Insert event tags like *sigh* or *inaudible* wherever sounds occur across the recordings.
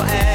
M.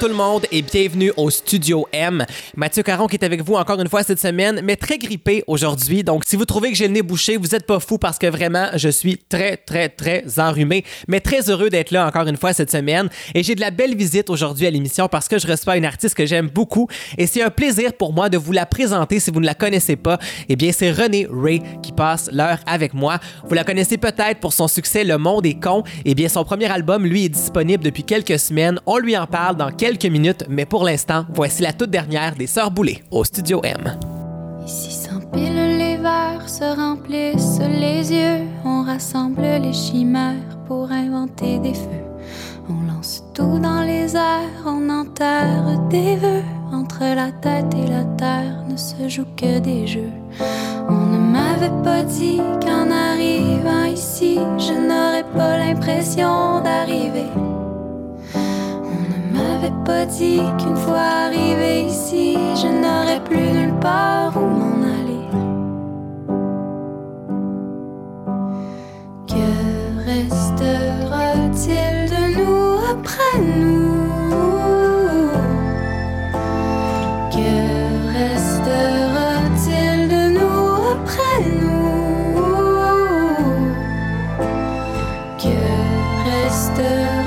tout le monde et bienvenue au Studio M. Mathieu Caron qui est avec vous encore une fois cette semaine, mais très grippé aujourd'hui. Donc si vous trouvez que j'ai le nez bouché, vous êtes pas fou parce que vraiment je suis très très très enrhumé, mais très heureux d'être là encore une fois cette semaine. Et j'ai de la belle visite aujourd'hui à l'émission parce que je reçois une artiste que j'aime beaucoup et c'est un plaisir pour moi de vous la présenter si vous ne la connaissez pas. Eh bien c'est Renée Ray qui passe l'heure avec moi. Vous la connaissez peut-être pour son succès Le Monde est con. Eh bien son premier album lui est disponible depuis quelques semaines. On lui en parle dans quelques minutes, mais pour l'instant, voici la toute dernière des Sœurs Boulay au Studio M. Ici s'empilent les verres, se remplissent les yeux. On rassemble les chimères pour inventer des feux. On lance tout dans les airs, on enterre des vœux. Entre la tête et la terre ne se joue que des jeux. On ne m'avait pas dit qu'en arrivant ici, je n'aurais pas l'impression d'arriver. M'avait pas dit qu'une fois arrivé ici, je n'aurais plus nulle part où m'en aller. Que restera-t-il de nous après nous? Que restera-t-il de nous après nous? Que restera-t-il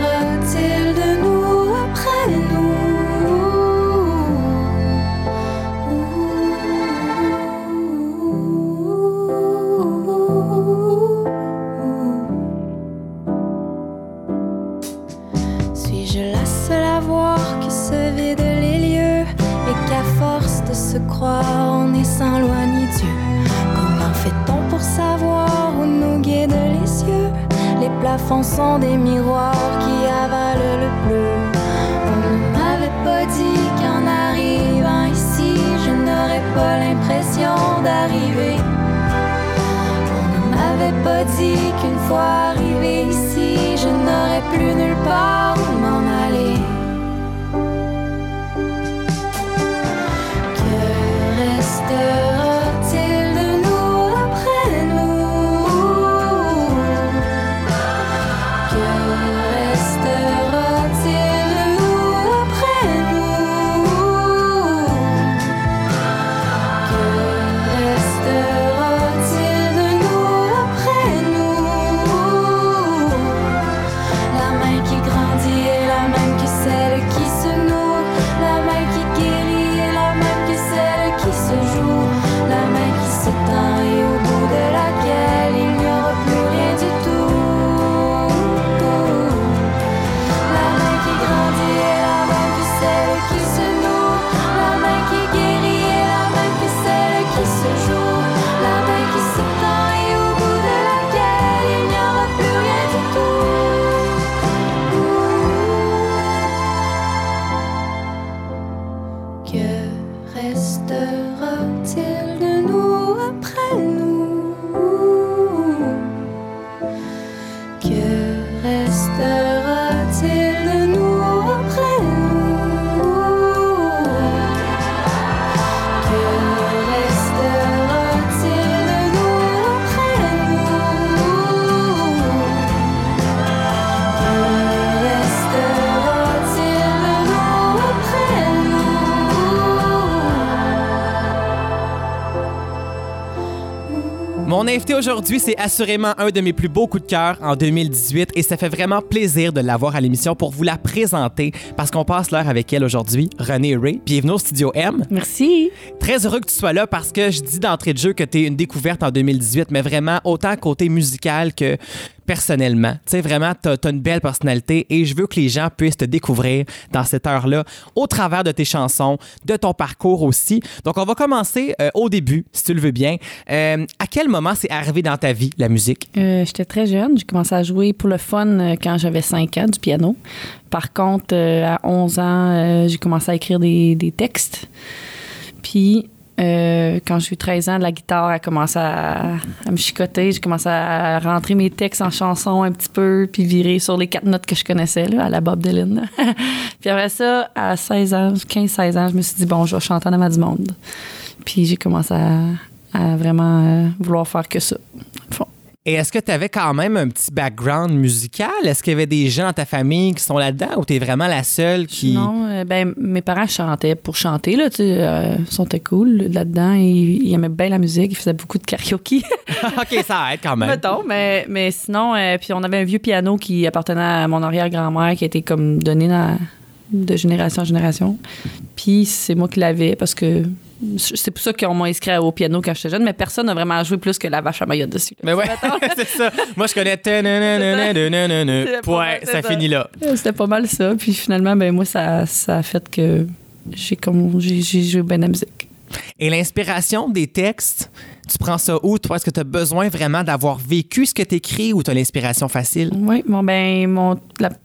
invité aujourd'hui, c'est assurément un de mes plus beaux coups de cœur en 2018 et ça fait vraiment plaisir de l'avoir à l'émission pour vous la présenter parce qu'on passe l'heure avec elle aujourd'hui, Renée Ray. Bienvenue au Studio M. Merci. Très heureux que tu sois là parce que je dis d'entrée de jeu que tu es une découverte en 2018, mais vraiment autant côté musical que personnellement. Tu sais, vraiment, tu as, une belle personnalité et je veux que les gens puissent te découvrir dans cette heure-là au travers de tes chansons, de ton parcours aussi. Donc, on va commencer euh, au début, si tu le veux bien. Euh, à quel moment c'est arrivé dans ta vie, la musique? Euh, J'étais très jeune. J'ai commencé à jouer pour le fun quand j'avais 5 ans, du piano. Par contre, à 11 ans, j'ai commencé à écrire des, des textes. Puis, euh, quand j'ai eu 13 ans, la guitare a commencé à, me chicoter. J'ai commencé à rentrer mes textes en chansons un petit peu, puis virer sur les quatre notes que je connaissais, là, à la Bob Dylan. *laughs* puis après ça, à 16 ans, 15-16 ans, je me suis dit, bon, je vais chanter en avant du monde. Puis j'ai commencé à, à vraiment euh, vouloir faire que ça. Et est-ce que tu avais quand même un petit background musical? Est-ce qu'il y avait des gens dans ta famille qui sont là-dedans ou tu es vraiment la seule qui. Non, euh, ben, mes parents chantaient pour chanter, là, tu euh, ils sont cool là-dedans. Ils, ils aimaient bien la musique, ils faisaient beaucoup de karaoke. *laughs* OK, ça aide quand même. Mettons, mais, mais sinon, euh, puis on avait un vieux piano qui appartenait à mon arrière-grand-mère qui a été comme donné dans- de génération en génération. Puis c'est moi qui l'avais parce que c'est pour ça qu'on m'a inscrit au piano quand j'étais jeune, mais personne n'a vraiment joué plus que la vache à Mayotte dessus. Mais ouais, *laughs* *laughs* c'est ça. Moi, je connais. c'est ça finit là. C'était pas mal ça. Puis finalement, ben moi, ça, ça a fait que j'ai comme j'ai j'ai joué bien la musique. Et l'inspiration des textes, tu prends ça où, toi? Est-ce que tu as besoin vraiment d'avoir vécu ce que tu écris ou tu as l'inspiration facile? Oui, bon ben mon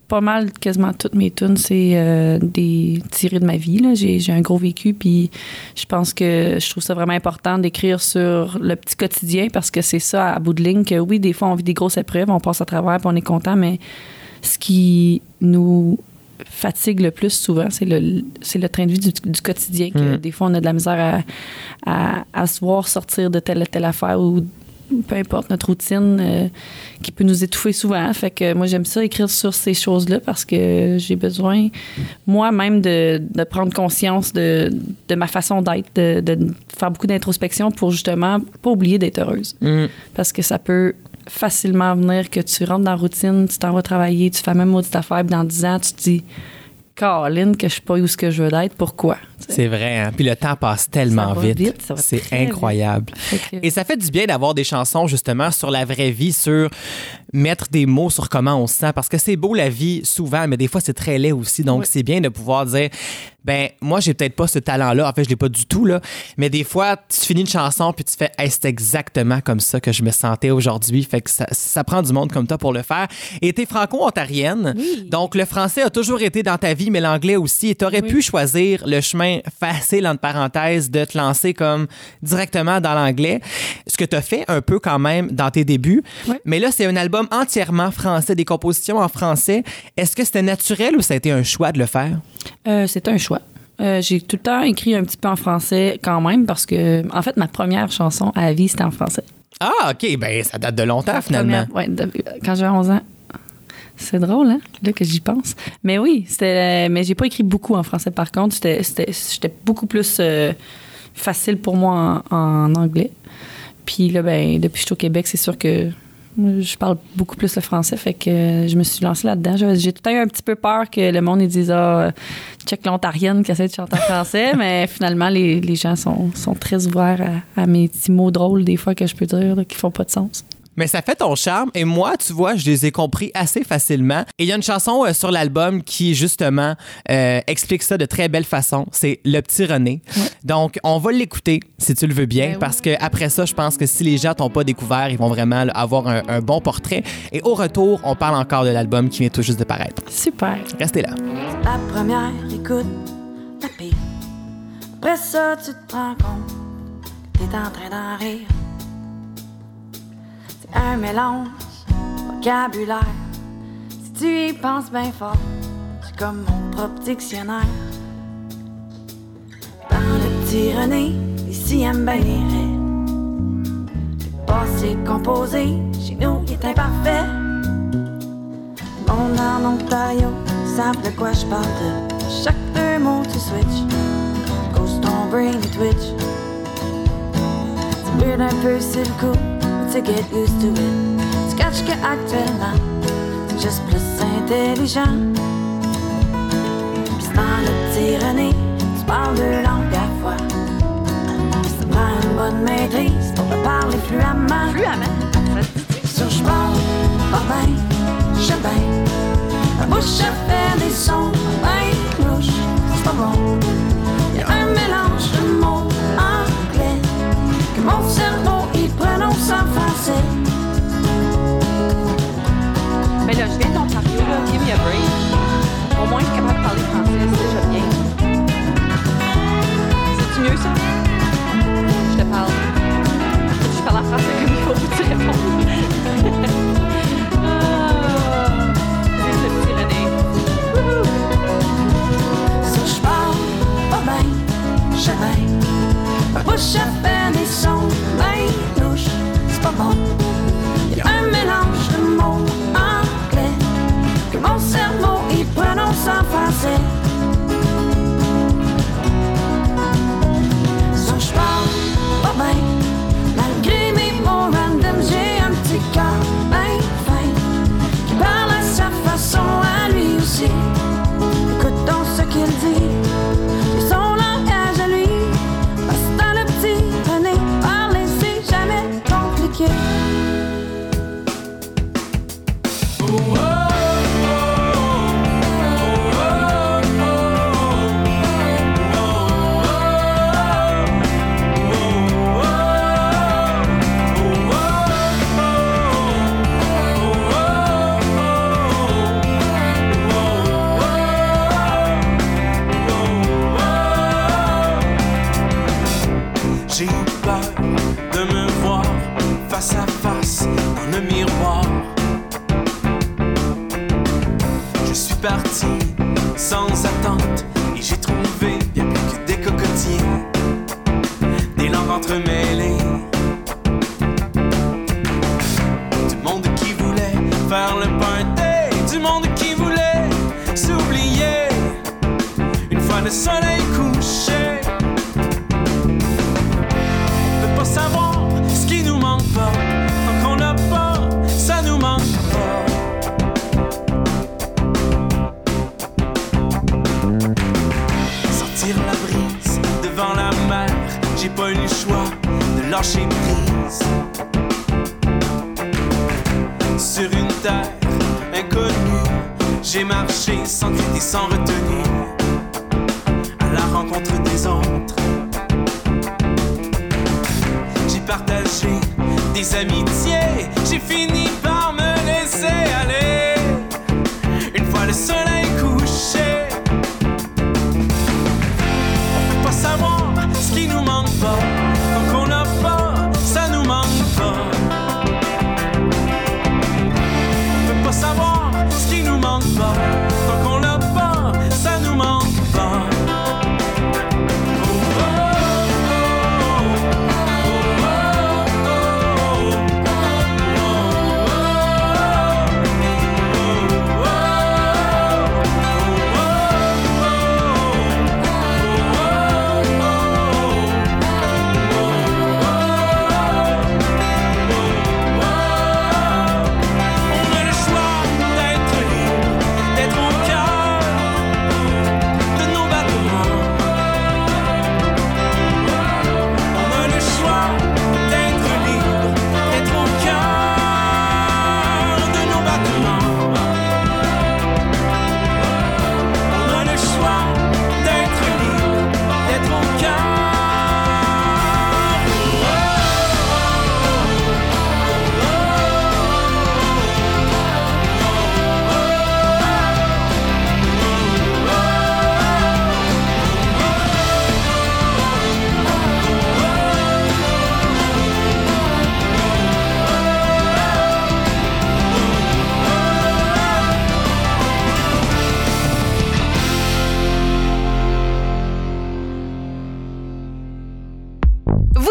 pas mal quasiment toutes mes tunes c'est euh, des tirées de ma vie j'ai un gros vécu puis je pense que je trouve ça vraiment important d'écrire sur le petit quotidien parce que c'est ça à bout de ligne que oui des fois on vit des grosses épreuves, on passe à travers puis on est content mais ce qui nous fatigue le plus souvent, c'est le, c'est le train de vie du, du quotidien. Que Mm. Des fois, on a de la misère à, à, à se voir sortir de telle ou telle affaire ou peu importe notre routine euh, qui peut nous étouffer souvent. Fait que moi, j'aime ça écrire sur ces choses-là parce que j'ai besoin, moi-même, de, de prendre conscience de, de ma façon d'être, de, de faire beaucoup d'introspection pour justement pas oublier d'être heureuse. Hmm. Parce que ça peut facilement venir que tu rentres dans la routine, tu t'en vas travailler, tu fais même maudite affaire, puis dans 10 ans, tu te dis, Caroline, que je suis pas où ce que je veux être, pourquoi? C'est vrai, hein? Puis le temps passe tellement Ça va vite. C'est vite. incroyable. Et ça fait du bien d'avoir des chansons justement sur la vraie vie, sur mettre des mots sur comment on se sent. Parce que c'est beau la vie souvent, mais des fois c'est très laid aussi. Donc Oui. c'est bien de pouvoir dire, ben moi j'ai peut-être pas ce talent-là. En fait, je l'ai pas du tout là. Mais des fois, tu finis une chanson puis tu fais, hey, c'est exactement comme ça que je me sentais aujourd'hui. Fait que ça, ça prend du monde comme toi pour le faire. Et t'es franco-ontarienne. Oui. Donc le français a toujours été dans ta vie, mais l'anglais aussi. Et t'aurais Oui. pu choisir le chemin facile, entre parenthèses, de te lancer comme directement dans l'anglais. Ce que tu as fait un peu quand même dans tes débuts. Oui. Mais là, c'est un album entièrement français, des compositions en français. Est-ce que c'était naturel ou ça a été un choix de le faire? Euh, c'est un choix. Euh, j'ai tout le temps écrit un petit peu en français quand même parce que, en fait, ma première chanson à la vie, c'était en français. Ah, OK. Ben, ça date de longtemps, finalement. première- ouais, de- quand j'avais 11 ans. C'est drôle, hein? Là que j'y pense. Mais oui, c'était. Mais j'ai pas écrit beaucoup en français par contre. C'était, beaucoup plus euh, facile pour moi en, anglais. Puis là, ben, depuis que je suis au Québec, c'est sûr que je parle beaucoup plus le français. Fait que euh, je me suis lancée là-dedans. J'ai tout le temps un petit peu peur que le monde dise Ah, check l'Ontarienne qui essaie de chanter en français. *laughs* mais finalement, les, les gens sont, sont très ouverts à, mes petits mots drôles, des fois, que je peux dire, qui font pas de sens. Mais ça fait ton charme. Et moi, tu vois, je les ai compris assez facilement. Et il y a une chanson euh, sur l'album qui, justement, euh, explique ça de très belle façon. C'est Le Petit René. Donc, on va l'écouter, si tu le veux bien, Ben oui. parce que après ça, je pense que si les gens t'ont pas découvert, ils vont vraiment là, avoir un, un bon portrait. Et au retour, on parle encore de l'album qui vient tout juste de paraître. Super. Restez là. La première écoute, la pire. Après ça, tu te rends compte que t'es en train d'en rire. Un mélange, vocabulaire. Si tu y penses bien fort, c'est comme mon propre dictionnaire. Dans le petit René, ici aime bien les. Le passé composé, chez nous, il est imparfait. Mon en Ontario, savent de quoi je parle chaque deux mots tu switch. Cause ton brain it twitch. Weird un peu sur le coup, to get used to it. Que actuellement, c'est juste plus intelligent. Dans le petit René, tu parles deux langues à la fois. Ça prend une bonne maîtrise pour le parler fluemment. Sur je parle, pas bien, je bien. Ma bouche a fait des sons ben louches, c'est pas bon. Y a un mélange de mots anglais que mon cerveau accent français. Mais là, je viens d'Ontario, là. Give me a break. Au moins, je suis capable de parler français, c'est déjà bien. C'est-tu mieux, ça? Je te parle. Je parle en français comme il faut pour te répondre. *laughs* Oh, jamais. Pas bouche à peine et son bain. Il y a un mélange de mots anglais que mon cerveau y prononce en français. des amitiés, j'ai fini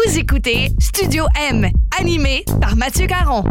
Vous écoutez Studio M, animé par Mathieu Caron.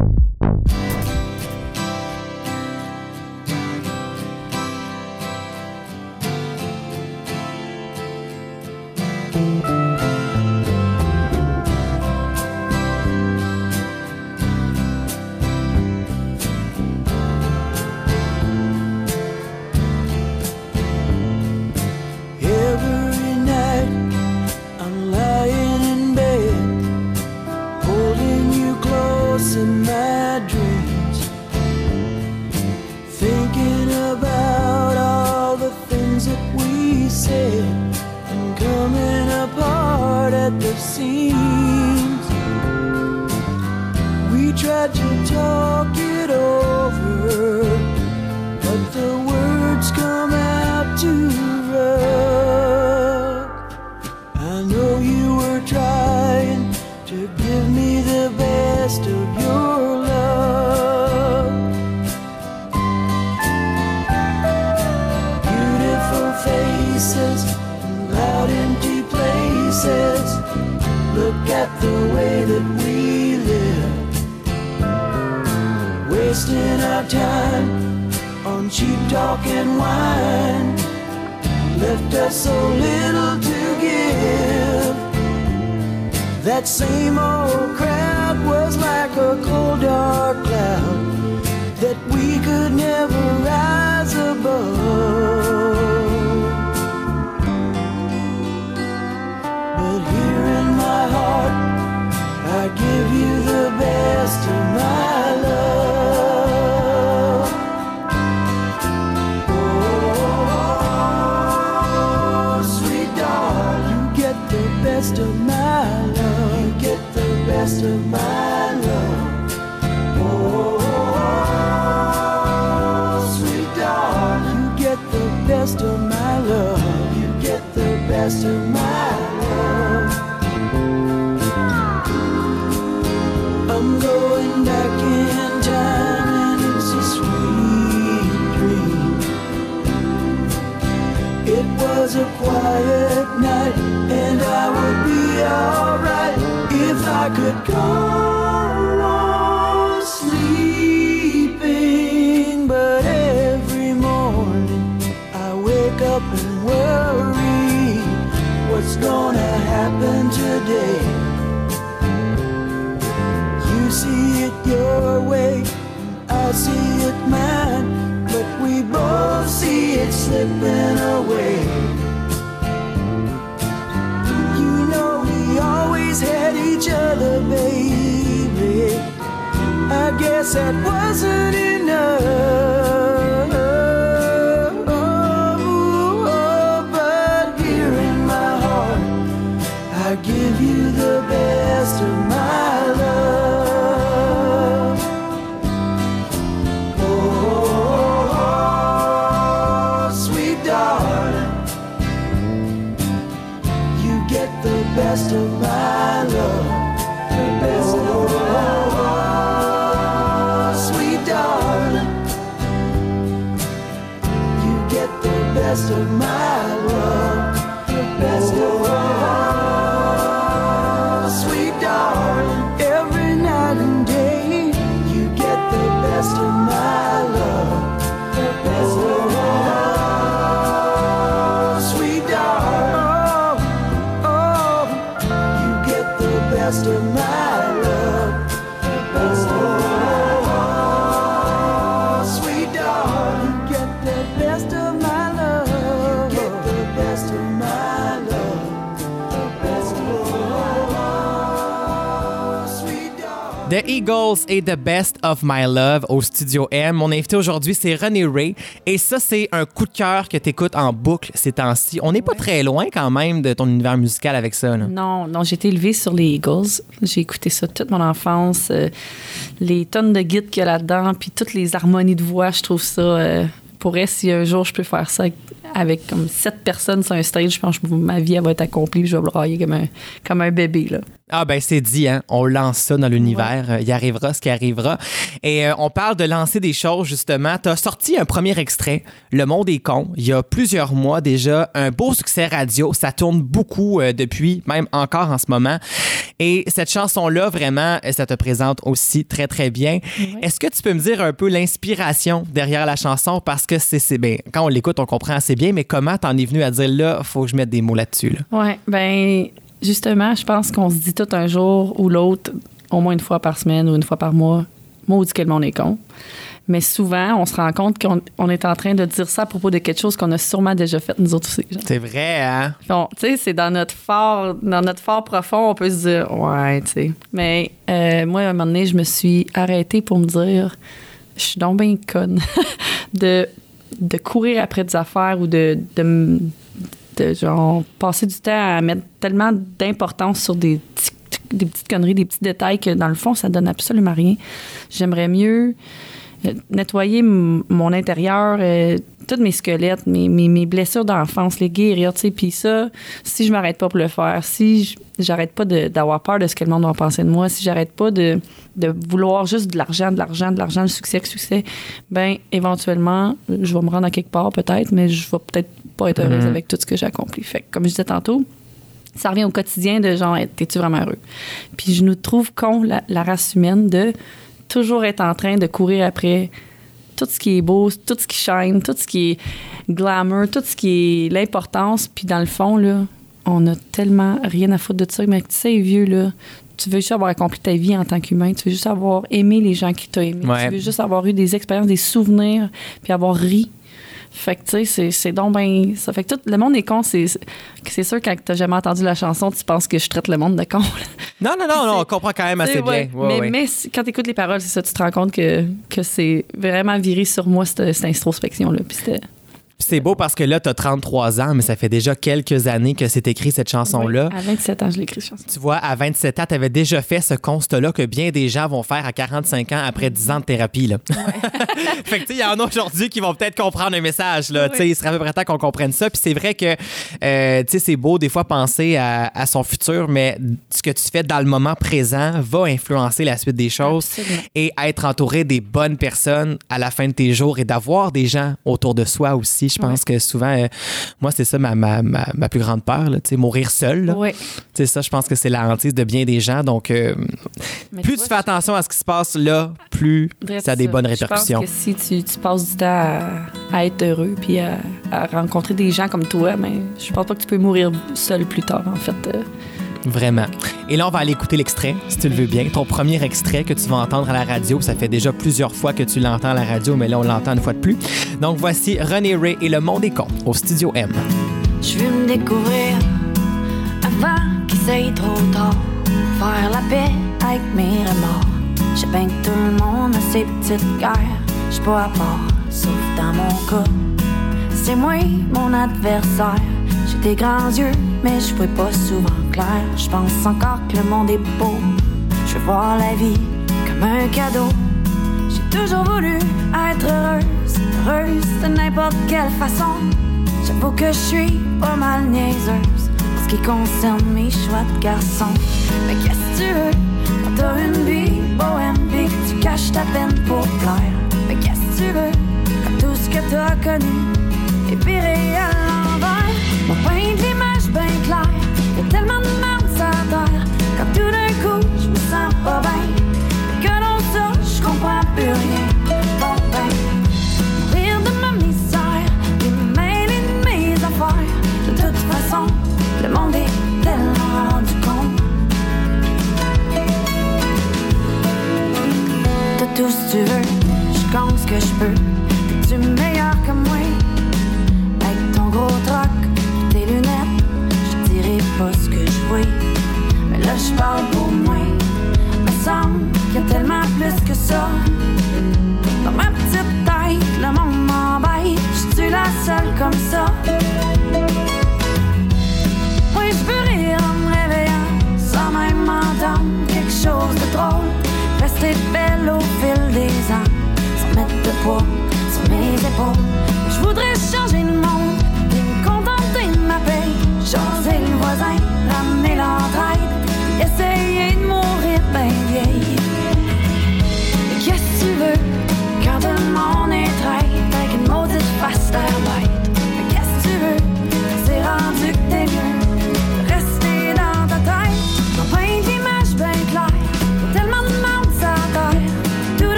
I could go on sleeping. But every morning I wake up and worry what's gonna happen today. You see it your way, I see it mine, but we both see it slipping away. said wasn't enough. The Eagles et The Best of My Love au Studio M. Mon invité aujourd'hui, c'est René Ray. Et ça, c'est un coup de cœur que tu écoutes en boucle ces temps-ci. On n'est pas très loin quand même de ton univers musical avec ça. là. Non, non, j'ai été élevée sur les Eagles. J'ai écouté ça toute mon enfance. euh, les tonnes de guides qu'il y a là-dedans, puis toutes les harmonies de voix, je trouve ça. euh, pourrait, si un jour je peux faire ça avec, avec comme sept personnes sur un stage, je pense que ma vie elle va être accomplie, je vais brailler comme un, comme un bébé. Là. Ah ben c'est dit, hein? on lance ça dans l'univers. Euh, Il arrivera ce qui arrivera. Et euh, on parle de lancer des choses, justement. Tu as sorti un premier extrait, Le Monde est con, il y a plusieurs mois déjà. Un beau succès radio. Ça tourne beaucoup euh, depuis, même encore en ce moment. Et cette chanson-là, vraiment, euh, ça te présente aussi très, très bien. Est-ce que tu peux me dire un peu l'inspiration derrière la chanson? Parce que c'est, c'est bien. Quand on l'écoute, on comprend assez bien, mais comment t'en es venu à dire là, faut que je mette des mots là-dessus? Là? Ouais, ben justement, je pense qu'on se dit tout un jour ou l'autre, au moins une fois par semaine ou une fois par mois, maudit que le monde est con. Mais souvent, on se rend compte qu'on on est en train de dire ça à propos de quelque chose qu'on a sûrement déjà fait nous autres aussi. C'est vrai, hein? Bon, tu sais, c'est dans notre fort, dans notre fort profond, on peut se dire, ouais, tu sais. Mais euh, moi, à un moment donné, je me suis arrêtée pour me dire, je suis donc bien conne *laughs* de, de courir après des affaires ou de, de, genre, passer du temps à mettre tellement d'importance sur des, des petites conneries, des petits détails que dans le fond, ça donne absolument rien. J'aimerais mieux nettoyer m- mon intérieur, euh, tous mes squelettes, mes, mes, mes blessures d'enfance, les guérir, tu sais. Puis ça, si je m'arrête pas pour le faire, si j'arrête pas d'avoir peur de ce que le monde va penser de moi, si j'arrête pas de, de vouloir juste de l'argent, de l'argent, de l'argent, le succès, le succès, ben éventuellement, je vais me rendre à quelque part peut-être, mais je vais peut-être pas être heureuse Mhm. avec tout ce que j'ai accompli. Fait que, comme je disais tantôt, ça revient au quotidien de genre, t'es-tu vraiment heureux? Puis je nous trouve con, la, la race humaine, de toujours être en train de courir après tout ce qui est beau, tout ce qui shine, tout ce qui est glamour, tout ce qui est l'importance. Puis dans le fond, là, on a tellement rien à foutre de ça. Mais tu sais, vieux, là, tu veux juste avoir accompli ta vie en tant qu'humain. Tu veux juste avoir aimé les gens qui t'ont aimé. Ouais. Tu veux juste avoir eu des expériences, des souvenirs, puis avoir ri. Fait que, tu sais, c'est- donc ben ça. Fait que tout le monde est con. C'est sûr, quand t'as jamais entendu la chanson, tu penses que je traite le monde de con. là. Non, non, non, *laughs* non, on comprend quand même assez bien. ouais. Mais ouais. mais quand tu écoutes les paroles, c'est ça, tu te rends compte que, que c'est vraiment viré sur moi, cette, cette introspection-là. Puis c'était. C'est beau parce que là, tu as 33 ans, mais ça fait déjà quelques années que c'est écrit cette chanson-là. Oui, à 27 ans, je l'ai écrit, chanson. Tu vois, à 27 ans, tu avais déjà fait ce constat-là que bien des gens vont faire à 45 ans après 10 ans de thérapie. Là. *laughs* fait que, tu sais, il y en a aujourd'hui qui vont peut-être comprendre un message. Là. Tu sais, Il serait à peu près temps qu'on comprenne ça. Puis c'est vrai que, euh, tu sais, c'est beau des fois penser à, à son futur, mais ce que tu fais dans le moment présent va influencer la suite des choses. Absolument. Et être entouré des bonnes personnes à la fin de tes jours et d'avoir des gens autour de soi aussi. Je pense que souvent, euh, moi, c'est ça ma, ma, ma, ma plus grande peur, là, mourir seul. Ouais. Tu sais, ça, je pense que c'est la hantise de bien des gens. Donc, euh, plus tu fais attention à ce qui se passe là, plus ça a des ça. bonnes Je répercussions. pense que si tu, tu passes du temps à, à être heureux puis à, à rencontrer des gens comme toi, mais je pense pas que tu peux mourir seul plus tard, en fait. Euh, Vraiment. Et là, on va aller écouter l'extrait, si tu le veux bien. Ton premier extrait que tu vas entendre à la radio. Ça fait déjà plusieurs fois que tu l'entends à la radio, mais là, on l'entend une fois de plus. Donc, voici René Ray et Le Monde est con au Studio M. Je veux me découvrir avant qu'il soit trop tard. Faire la paix avec mes remords. Je bien que tout le monde a ses petites guerres. Je pas à part, sauf dans mon cas. C'est moi mon adversaire. J'ai des grands yeux, mais je vois pas souvent clair. Je pense encore que le monde est beau. Je voir la vie comme un cadeau. J'ai toujours voulu être heureuse, heureuse de n'importe quelle façon. J'avoue que je suis pas mal niaiseuse en ce qui concerne mes choix de garçon. Mais qu'est-ce que tu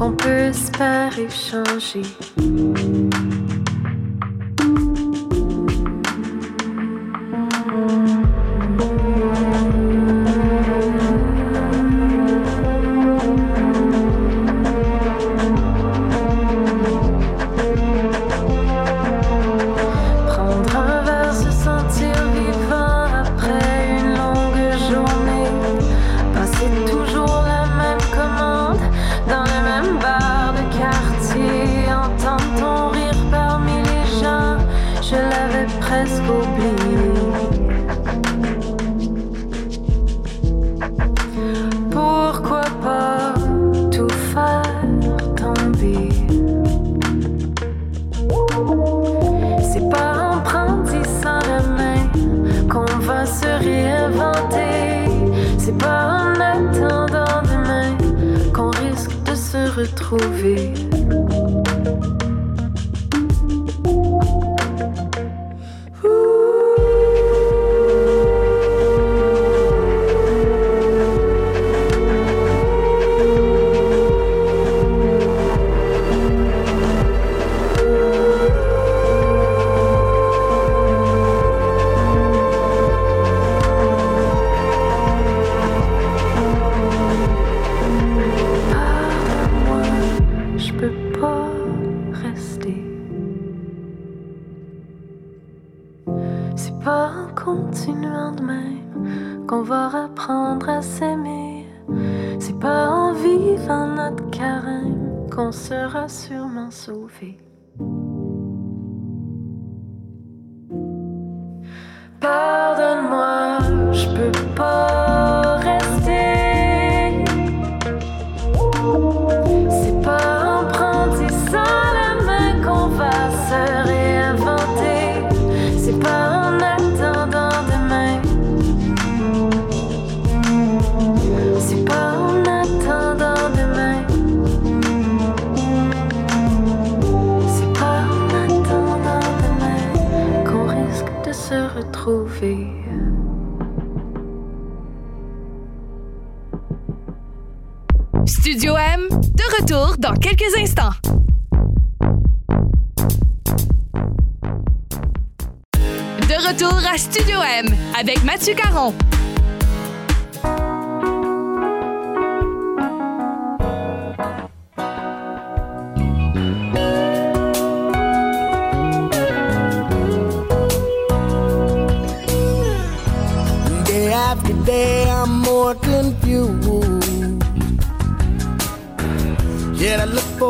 qu'on peut espérer changer. Prendre C'est pas en continuant de même qu'on va apprendre à s'aimer. C'est pas en vivant notre carême qu'on sera sûrement sauvé. Pardonne-moi, je peux pas dans quelques instants. De retour à Studio M avec Mathieu Caron.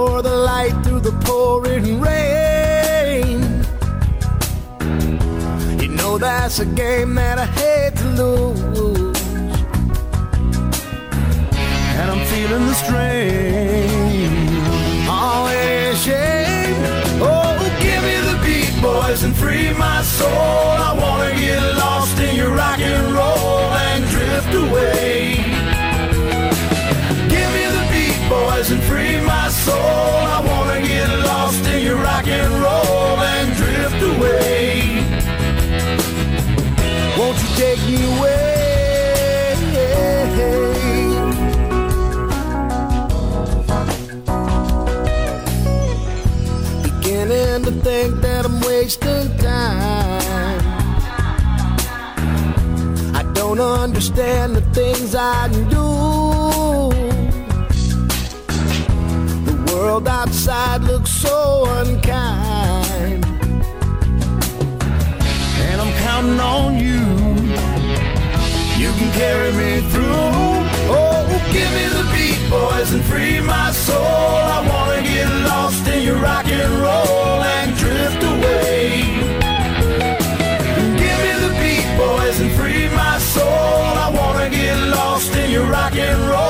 For the light through the pouring rain. You know that's a game that I hate to lose. And I'm feeling the strain. Oh, it is shame. Oh, give me the beat, boys, and free my soul. I wanna soul. I wanna get lost in your rock and roll and drift away. Won't you take me away? Beginning to think that I'm wasting time. I don't understand the things I do. Outside looks so unkind. And I'm counting on you. You can carry me through. Oh, give me the beat, boys, and free my soul. I wanna get lost in your rock and roll and drift away. Give me the beat, boys, and free my soul. I wanna get lost in your rock and roll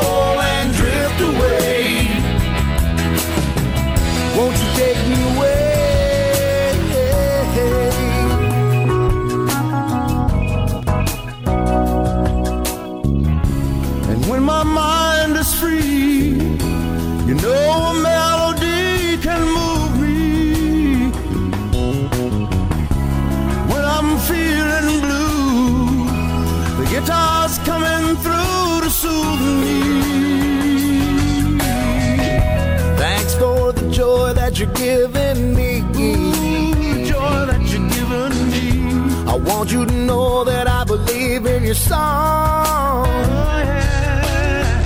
you're giving me. Ooh, joy that you've given me. I want you to know that I believe in your song. Oh, yeah.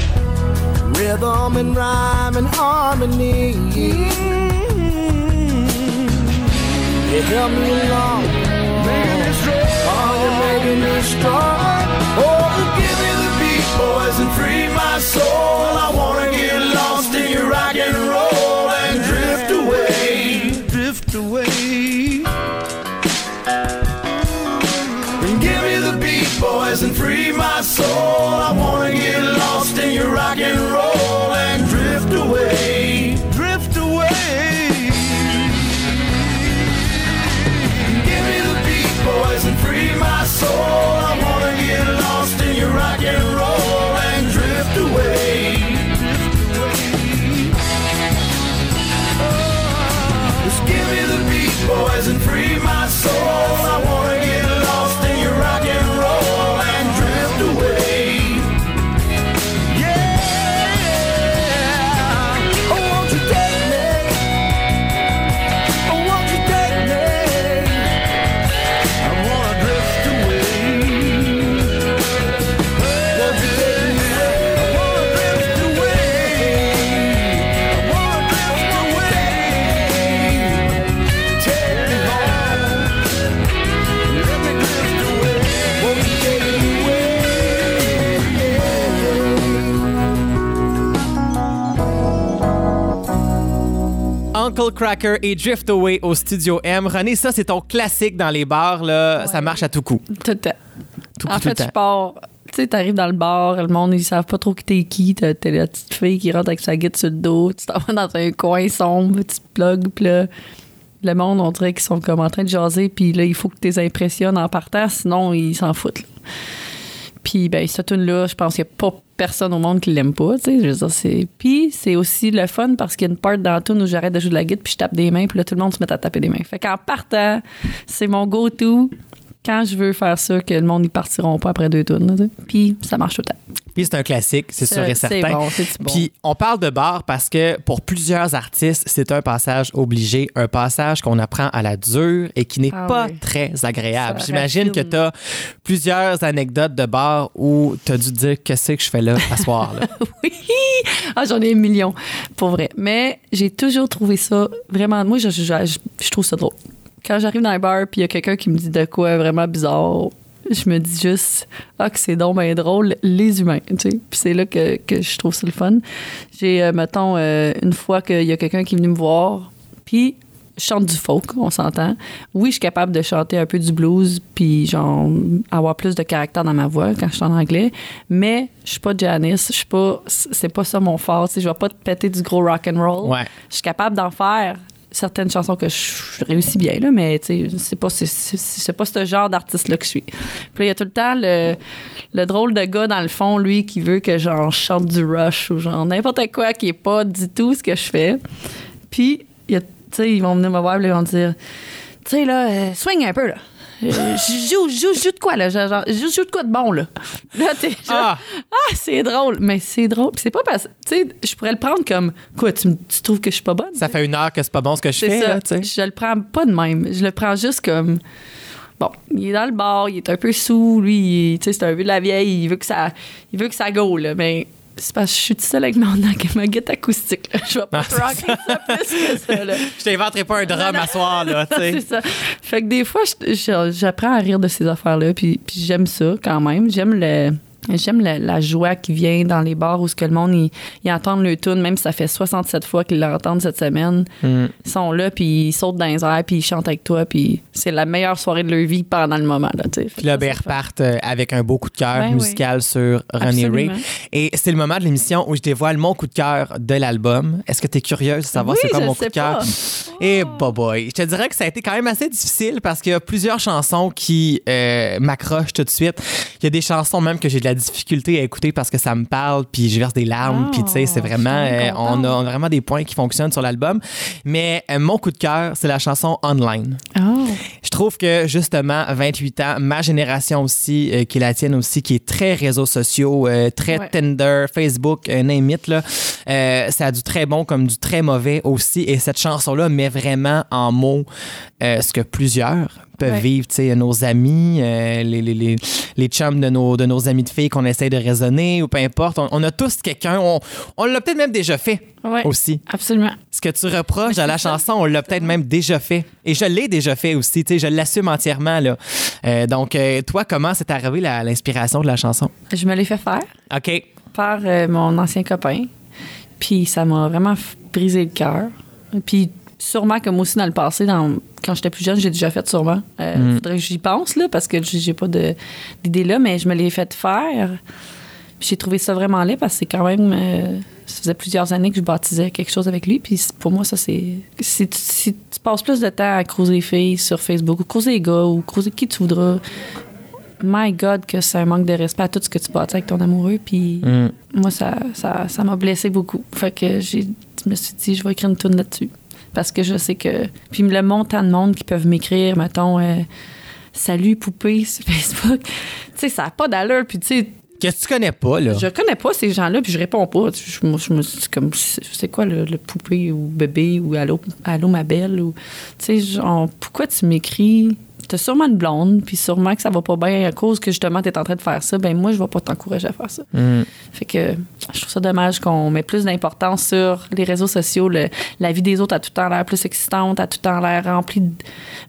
Rhythm and rhyme and harmony. Mm-hmm. You help me along. Making me strong. Oh, you're making me strong. Oh, give me the beat, boys, and free my soul. Uncle Cracker et Drift Away au Studio M. René, ça, c'est ton classique dans les bars. Là. Ça marche à tout coup. Tout le temps. Tout, En coup, tout fait, le je pars. Tu sais, t'arrives dans le bar, le monde, ils savent pas trop qui t'es qui. T'as t'as la petite fille qui rentre avec sa guide sur le dos. Tu t'en vas dans un coin sombre, tu te plugues, puis là, le monde, on dirait qu'ils sont comme en train de jaser, puis là, il faut que tu les impressionnes en partant, sinon, ils s'en foutent. là. Puis, ben, cette tune-là, je pense qu'il n'y a pas personne au monde qui l'aime pas, tu sais. Je veux c'est... Puis, c'est aussi le fun parce qu'il y a une part dans la tune où j'arrête de jouer de la guitare, puis je tape des mains, puis là, tout le monde se met à taper des mains. Fait qu'en partant, c'est mon go-to quand je veux faire ça, que le monde, ils partiront pas après deux sais. Puis, ça marche tout le temps. Puis c'est un classique, c'est sûr et certain. C'est bon, bon. Puis on parle de bar parce que pour plusieurs artistes, c'est un passage obligé, un passage qu'on apprend à la dure et qui n'est Ah pas oui. très agréable. J'imagine que tu as plusieurs anecdotes de bar où tu as dû te dire qu'est-ce que je fais là à soir. Là? *laughs* Oui! Ah, j'en ai un million, pour vrai. Mais j'ai toujours trouvé ça vraiment. Moi, je, je, je- je trouve ça drôle. Quand j'arrive dans un bar puis il y a quelqu'un qui me dit de quoi vraiment bizarre, je me dis juste ah que c'est donc bien drôle les humains tu sais. Puis c'est là que, que je trouve ça le fun. J'ai euh, mettons euh, une fois qu'il y a quelqu'un qui est venu me voir puis je chante du folk on s'entend. Oui je suis capable de chanter un peu du blues puis genre avoir plus de caractère dans ma voix quand je chante en anglais mais je suis pas Janice je suis pas c'est pas ça mon fort tu sais. Je vais pas te péter du gros rock and roll. Ouais. je suis capable d'en faire certaines chansons que je réussis bien là mais c'est pas c'est, pas ce genre d'artiste là que je suis. Puis il y a tout le temps le, le drôle de gars dans le fond lui qui veut que genre je chante du rush ou genre n'importe quoi qui est pas du tout ce que je fais. Puis y ils vont venir me voir ils vont dire tu sais là euh, swing un peu là joue, joue, joue de quoi, là? Genre, joue, joue de quoi de bon, là? Là, t'es genre, Ah! ah, c'est drôle. Mais c'est drôle. C'est pas parce tu sais, je pourrais le prendre comme, quoi, tu, tu trouves que je suis pas bonne? Ça fait une heure que c'est pas bon ce que je C'est fais. ça. Là, tu sais. je le prends pas de même. Je le prends juste comme. Bon, il est dans le bar, il est un peu sous, lui, tu sais, c'est un vieux de la vieille, il veut que ça, il veut que ça go, là. Mais c'est parce que je suis toute seule avec mon, avec ma guitare acoustique, là. Je vais pas Ah, rocker ça plus que ça, là. *laughs* Je t'inventerai pas un non. à soir. Là, tu sais. *laughs* c'est ça. Fait que des fois, j'apprends à rire de ces affaires-là, puis, puis j'aime ça quand même. J'aime le. J'aime la, la joie qui vient dans les bars où ce que le monde ils, ils entendent le tune même si ça fait 67 fois qu'ils l'entendent cette semaine. Mm. Ils sont là puis ils sautent dans les airs puis ils chantent avec toi puis c'est la meilleure soirée de leur vie pendant le moment là, Puis là, ben, ils repartent euh, avec un beau coup de cœur Ben oui. musical sur Ronnie Ray. Et c'est le moment de l'émission où je dévoile mon coup de cœur de l'album. Est-ce que tu es curieuse de savoir Oui, c'est quoi mon coup de cœur? Et bah boy, je te dirais que ça a été quand même assez difficile parce qu'il y a plusieurs chansons qui euh, m'accrochent tout de suite. Il y a des chansons même que j'ai de la difficulté à écouter parce que ça me parle, puis je verse des larmes, Oh, puis tu sais, c'est je vraiment, euh, on, a, on a vraiment des points qui fonctionnent sur l'album. Mais euh, mon coup de cœur, c'est la chanson Online. Oh. Je trouve que justement, 28 ans, ma génération aussi, euh, qui est la tienne aussi, qui est très réseaux sociaux, très Ouais. Tinder, Facebook, name it, là, ça a du très bon comme du très mauvais aussi. Et cette chanson-là met vraiment en mots ce que plusieurs peuvent Ouais. vivre, tu sais, nos amis, euh, les, les, les, les chums de nos, de nos amis de filles qu'on essaie de raisonner ou peu importe. On, on a tous quelqu'un, on, on l'a peut-être même déjà fait Ouais, aussi. absolument. Ce que tu reproches à la *laughs* chanson, on l'a peut-être même déjà fait. Et je l'ai déjà fait aussi, tu sais, je l'assume entièrement, là. Euh, donc, euh, toi, comment c'est arrivé l'inspiration de la chanson? Je me l'ai fait faire OK. par mon ancien copain. Puis ça m'a vraiment brisé le cœur. Puis sûrement que moi aussi, dans le passé, dans, quand j'étais plus jeune, j'ai déjà fait sûrement. Euh, Mm. Faudrait que j'y pense, là, parce que j'ai pas d'idée là, mais je me l'ai fait faire. J'ai trouvé ça vraiment laid parce que c'est quand même. euh, ça faisait plusieurs années que je baptisais quelque chose avec lui. Puis pour moi, ça, c'est. Si, tu- si tu passes plus de temps à creuser les filles sur Facebook ou creuser les gars ou creuser qui tu voudras, my God, que c'est un manque de respect à tout ce que tu bâtis avec ton amoureux. Puis Mm. moi, ça ça ça m'a blessé beaucoup. Fait que je me suis dit, je vais écrire une tune là-dessus. Parce que je sais que. Puis le montant de monde qui peuvent m'écrire, mettons, euh, salut poupée *laughs* sur Facebook. tu sais, ça n'a pas d'allure. Puis tu sais, Qu'est-ce que tu connais pas, là? je connais pas ces gens-là, puis je réponds pas. Je, moi, je me suis dit comme, c'est quoi le, le poupée ou bébé ou allô, allô ma belle ou, tu sais, pourquoi tu m'écris? T'as sûrement une blonde, puis sûrement que ça va pas bien à cause que justement t'es en train de faire ça. Ben moi, je vais pas t'encourager à faire ça. Mm. Fait que je trouve ça dommage qu'on met plus d'importance sur les réseaux sociaux. Le- la vie des autres a tout le temps l'air plus excitante, a tout le temps l'air remplie de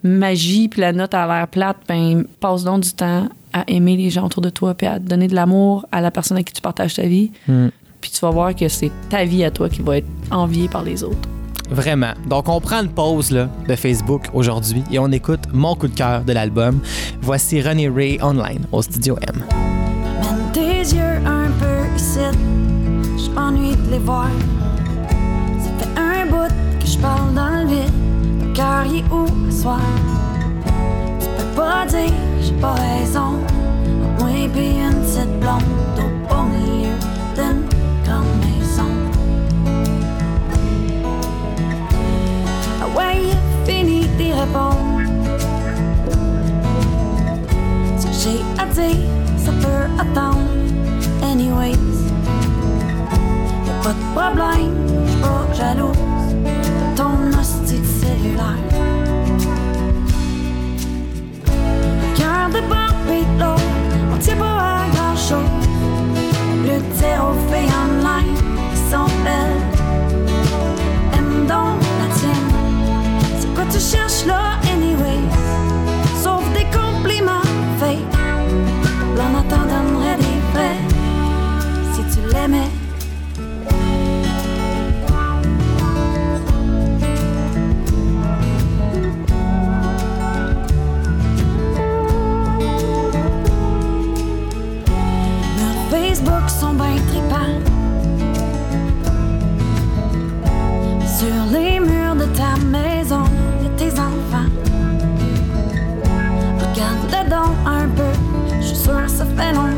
magie, puis la note a l'air plate. Ben, passe donc du temps à aimer les gens autour de toi, puis à donner de l'amour à la personne avec qui tu partages ta vie. Mm. Puis tu vas voir que c'est ta vie à toi qui va être enviée par les autres. Vraiment. Donc, on prend une pause là, de Facebook aujourd'hui et on écoute mon coup de cœur de l'album. Voici René Ray Online au Studio M. Mène tes yeux un peu ici, je m'ennuie de les voir. Ça fait un bout que je parle dans le vide, ton cœur y est où ce soir? Tu peux pas dire j'ai pas raison, à moins pis une petite blonde fini d'y répondre. Ce que j'ai à dire, ça peut attendre. Anyways, y'a pas de problème, j'suis pas jalouse de ton hostie cellulaire. Cœur de de l'autre, on tient pas à grand chose. Le aux filles online qui sont belles, tu cherches là, anyways? Sauf des compliments fake. L'on t'en donnerait des vrais si tu l'aimais. Donc un peu, je suis ça fait longtemps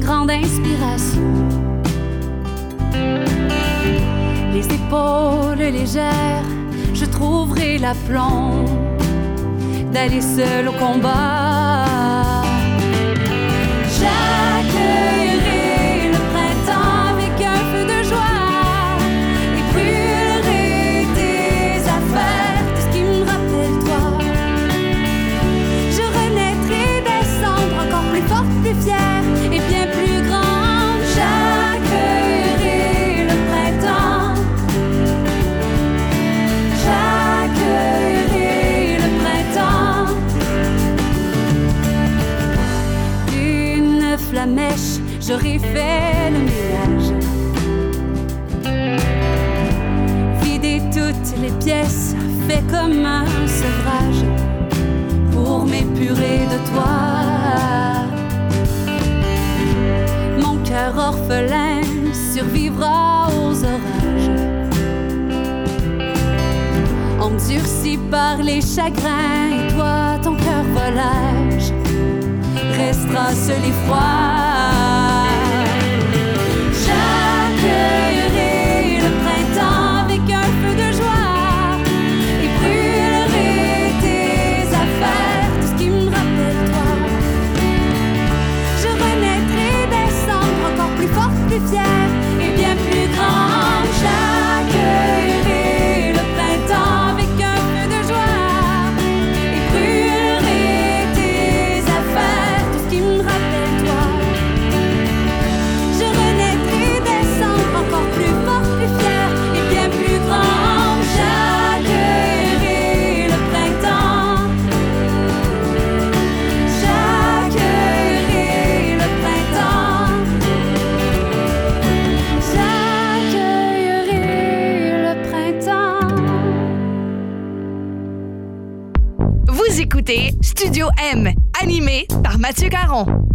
grande inspiration. Les épaules légères, je trouverai l'aplomb d'aller seul au combat. j'aurais fait le ménage. Vider toutes les pièces, fait comme un sevrage pour m'épurer de toi. Mon cœur orphelin survivra aux orages, endurci par les chagrins, et toi ton cœur volage restera seul et froid. down. Studio M, animé par Mathieu Caron.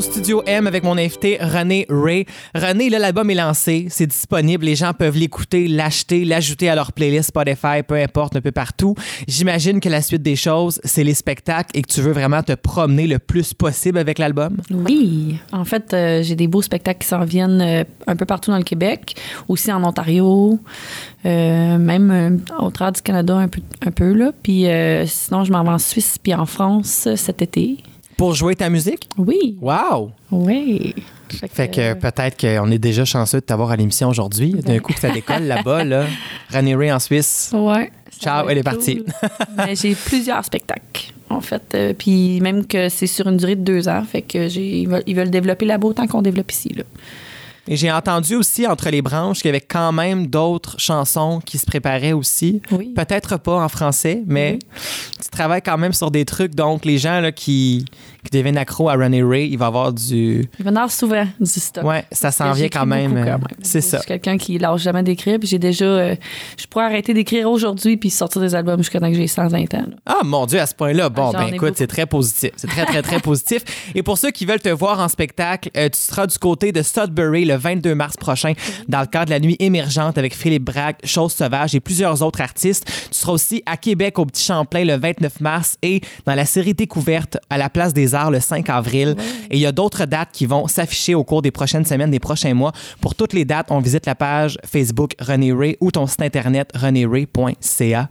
Studio M avec mon invité René Ray. René, là, l'album est lancé, c'est disponible, les gens peuvent l'écouter, l'acheter, l'ajouter à leur playlist Spotify, peu importe, un peu partout. J'imagine que la suite des choses, c'est les spectacles et que tu veux vraiment te promener le plus possible avec l'album. Oui. En fait, euh, j'ai des beaux spectacles qui s'en viennent euh, un peu partout dans le Québec, aussi en Ontario, euh, même au travers du Canada un peu, un peu là. Puis sinon, je m'en vais en Suisse puis en France cet été. Pour jouer ta musique? Oui. Wow! Oui. Fait que peut-être qu'on est déjà chanceux de t'avoir à l'émission aujourd'hui. D'un coup que ça décolle là-bas, là. *laughs* René Ray en Suisse. Ouais. Ciao, elle est partie. cool. Mais *laughs* j'ai plusieurs spectacles, en fait. Euh, puis même que c'est sur une durée de deux ans. Fait que j'ai, ils veulent, ils veulent développer là-bas autant qu'on développe ici. Là. Et j'ai entendu aussi entre les branches qu'il y avait quand même d'autres chansons qui se préparaient aussi. Oui. Peut-être pas en français, mais tu travailles quand même sur des trucs. Donc, les gens là, qui, qui deviennent accros à Runny Ray, il va avoir du. Il va en avoir souvent du stock. Ouais, ça s'en vient quand même. euh, quand même. C'est Je ça. suis quelqu'un qui lâche jamais d'écrire. Puis j'ai déjà. euh, je pourrais arrêter d'écrire aujourd'hui puis sortir des albums jusqu'à temps que j'ai 120 ans. là. Ah mon Dieu, à ce point-là, bon, J'en ben écoute, c'est très positif. C'est très, très, très *laughs* positif. Et pour ceux qui veulent te voir en spectacle, euh, tu seras du côté de Sudbury le 22 mars prochain dans le cadre de la nuit émergente avec Philippe Bragg, Chose Sauvage et plusieurs autres artistes. Tu seras aussi à Québec au Petit Champlain le 29 mars et dans la série découverte à la Place des Arts le 5 avril. Et il y a d'autres dates qui vont s'afficher au cours des prochaines semaines, des prochains mois. Pour toutes les dates, on visite la page Facebook René Ray ou ton site internet renéray.ca.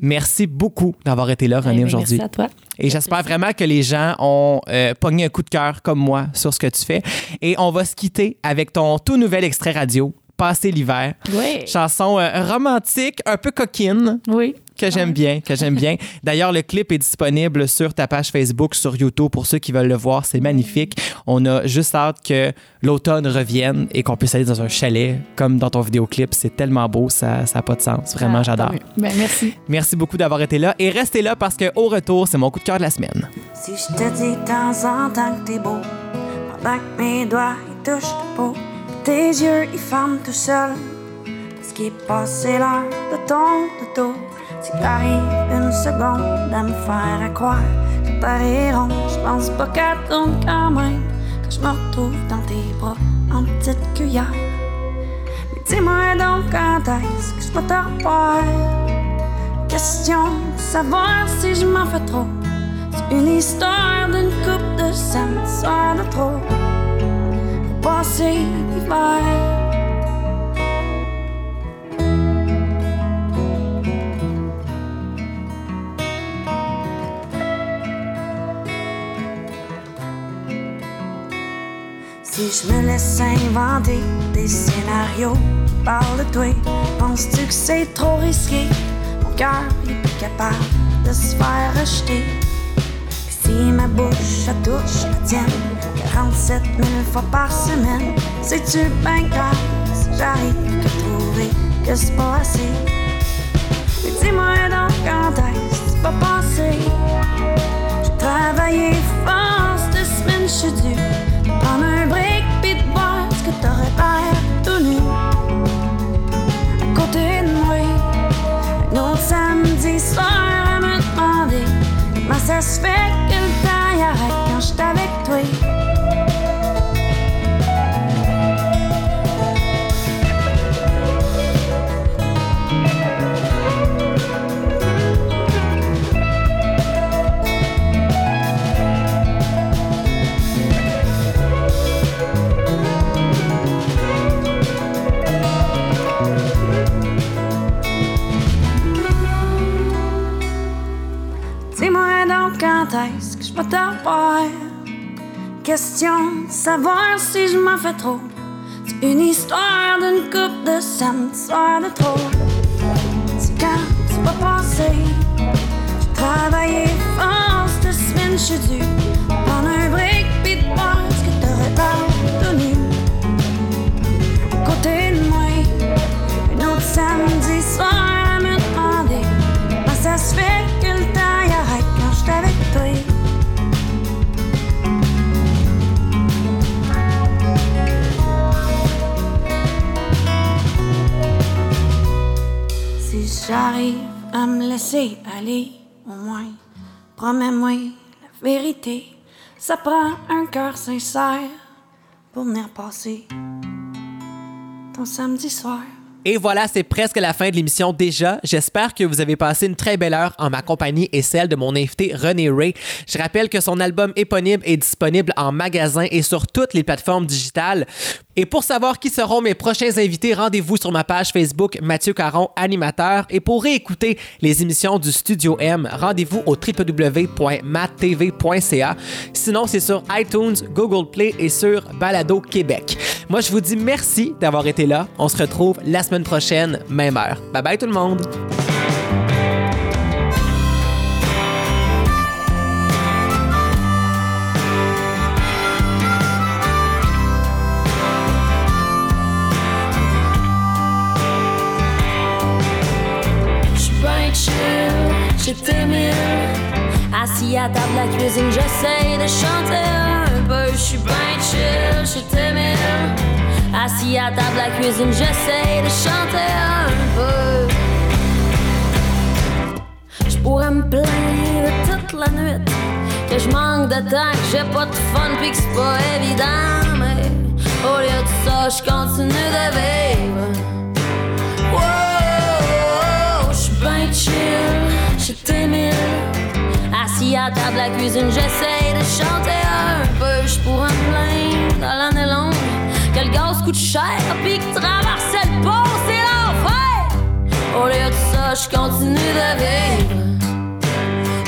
Merci beaucoup d'avoir été là, René, Eh aujourd'hui. Merci à toi. Et j'espère vraiment que les gens ont euh, pogné un coup de cœur comme moi sur ce que tu fais. Et on va se quitter avec ton tout nouvel extrait radio, Passer l'hiver. Oui. Chanson euh, romantique, un peu coquine, Oui. que j'aime bien, que j'aime bien. *laughs* D'ailleurs, le clip est disponible sur ta page Facebook, sur YouTube, pour ceux qui veulent le voir. C'est magnifique. On a juste hâte que l'automne revienne et qu'on puisse aller dans un chalet, comme dans ton vidéoclip. C'est tellement beau, ça n'a pas de sens. Vraiment, Ah, j'adore. Ben, merci. Merci beaucoup d'avoir été là. Et restez là parce que au retour, c'est mon coup de cœur de la semaine. Si je te dis de temps en temps que t'es beau, pendant que mes doigts ils touchent ta peau, tes yeux ils ferment tout seuls, parce qu'il est passé l'heure de ton dodo. Tu arrives une seconde à me faire croire que t'as les ronds, je pense pas qu'à tourne quand même, quand je me retrouve dans tes bras en petite cuillère. Mais dis-moi donc quand est-ce que je peux te revoir? Question de savoir si je m'en fais trop. C'est une histoire d'une coupe de scène, soir de trop. Pour passer l'hiver. Si je me laisse inventer des scénarios, parle de toi, penses-tu que c'est trop risqué? Mon cœur est plus capable de se faire rejeter. Puis ma bouche à touche la tienne, 47 000 fois par semaine, c'est-tu ben grave si j'arrive qu'à trouver que c'est pas assez? Mais dis-moi donc quand est-ce que tu vas passer? J'ai travaillé fort cette semaine, je suis due de prendre un break pis de voir ce que t'aurais l'air tout nu. À côté de comment ça se fait que revoir? Question savoir si je m'en fais trop. C'est une histoire d'une coupe de scène, soir de trop. C'est quand c'est pas passé. J'ai travaillé fort cette semaine, je suis. Prendre un break pis de ce que t'aurais pas donné. À côté de moi, un autre samedi soir j'arrive à me laisser aller, au moins, promets-moi la vérité. Ça prend un cœur sincère pour venir passer ton samedi soir. Et voilà, c'est presque la fin de l'émission déjà. J'espère que vous avez passé une très belle heure en ma compagnie et celle de mon invité René Ray. Je rappelle que son album éponyme est disponible en magasin et sur toutes les plateformes digitales. Et pour savoir qui seront mes prochains invités, rendez-vous sur ma page Facebook Mathieu Caron, animateur. Et pour réécouter les émissions du Studio M, rendez-vous au www.mattv.ca. Sinon, c'est sur iTunes, Google Play et sur Balado Québec. Moi, je vous dis merci d'avoir été là. On se retrouve la semaine prochaine, même heure. Bye bye tout le monde! J'étais mille. Assis à table la cuisine, j'essaye de chanter un peu. J'suis ben chill, j'étais mille. Assis à table la cuisine, j'essaye de chanter un peu. J'pourrais me plaindre toute la nuit que je manque de j'ai pas de fun pis que c'est pas évident. Mais au lieu de ça, je continue de vivre. Wow, j'suis ben chill, Assis à table la cuisine, j'essaye de chanter un peu. J'pourrais me plaindre dans l'année longue que le gaz coûte cher pis que traverser le pont, c'est l'enfer. Au lieu de ça, j'continue de vivre.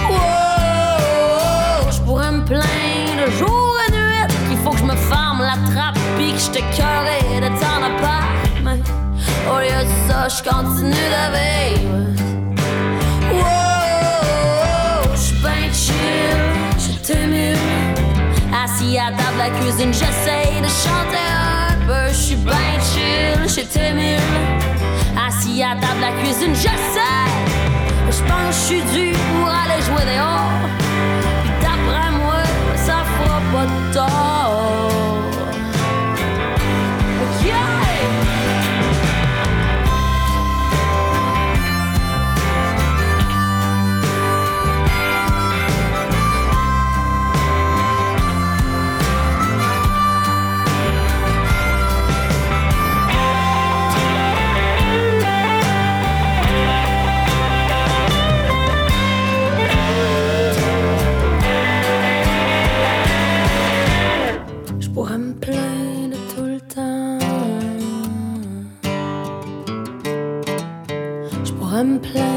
Wow, j'pourrais me plaindre jour et nuit qu'il faut que je me ferme la trappe pis que j'étais curé de temps à part. Mais au lieu de ça, j'continue de vivre. Mieux. Assis à table la cuisine, j'essaye de chanter un peu. J'suis ben chill, j'étais mieux. Assis à table la cuisine, j'essaie. J'pense j'suis dû pour aller jouer dehors. Puis d'après moi, ça fera pas de tort. Je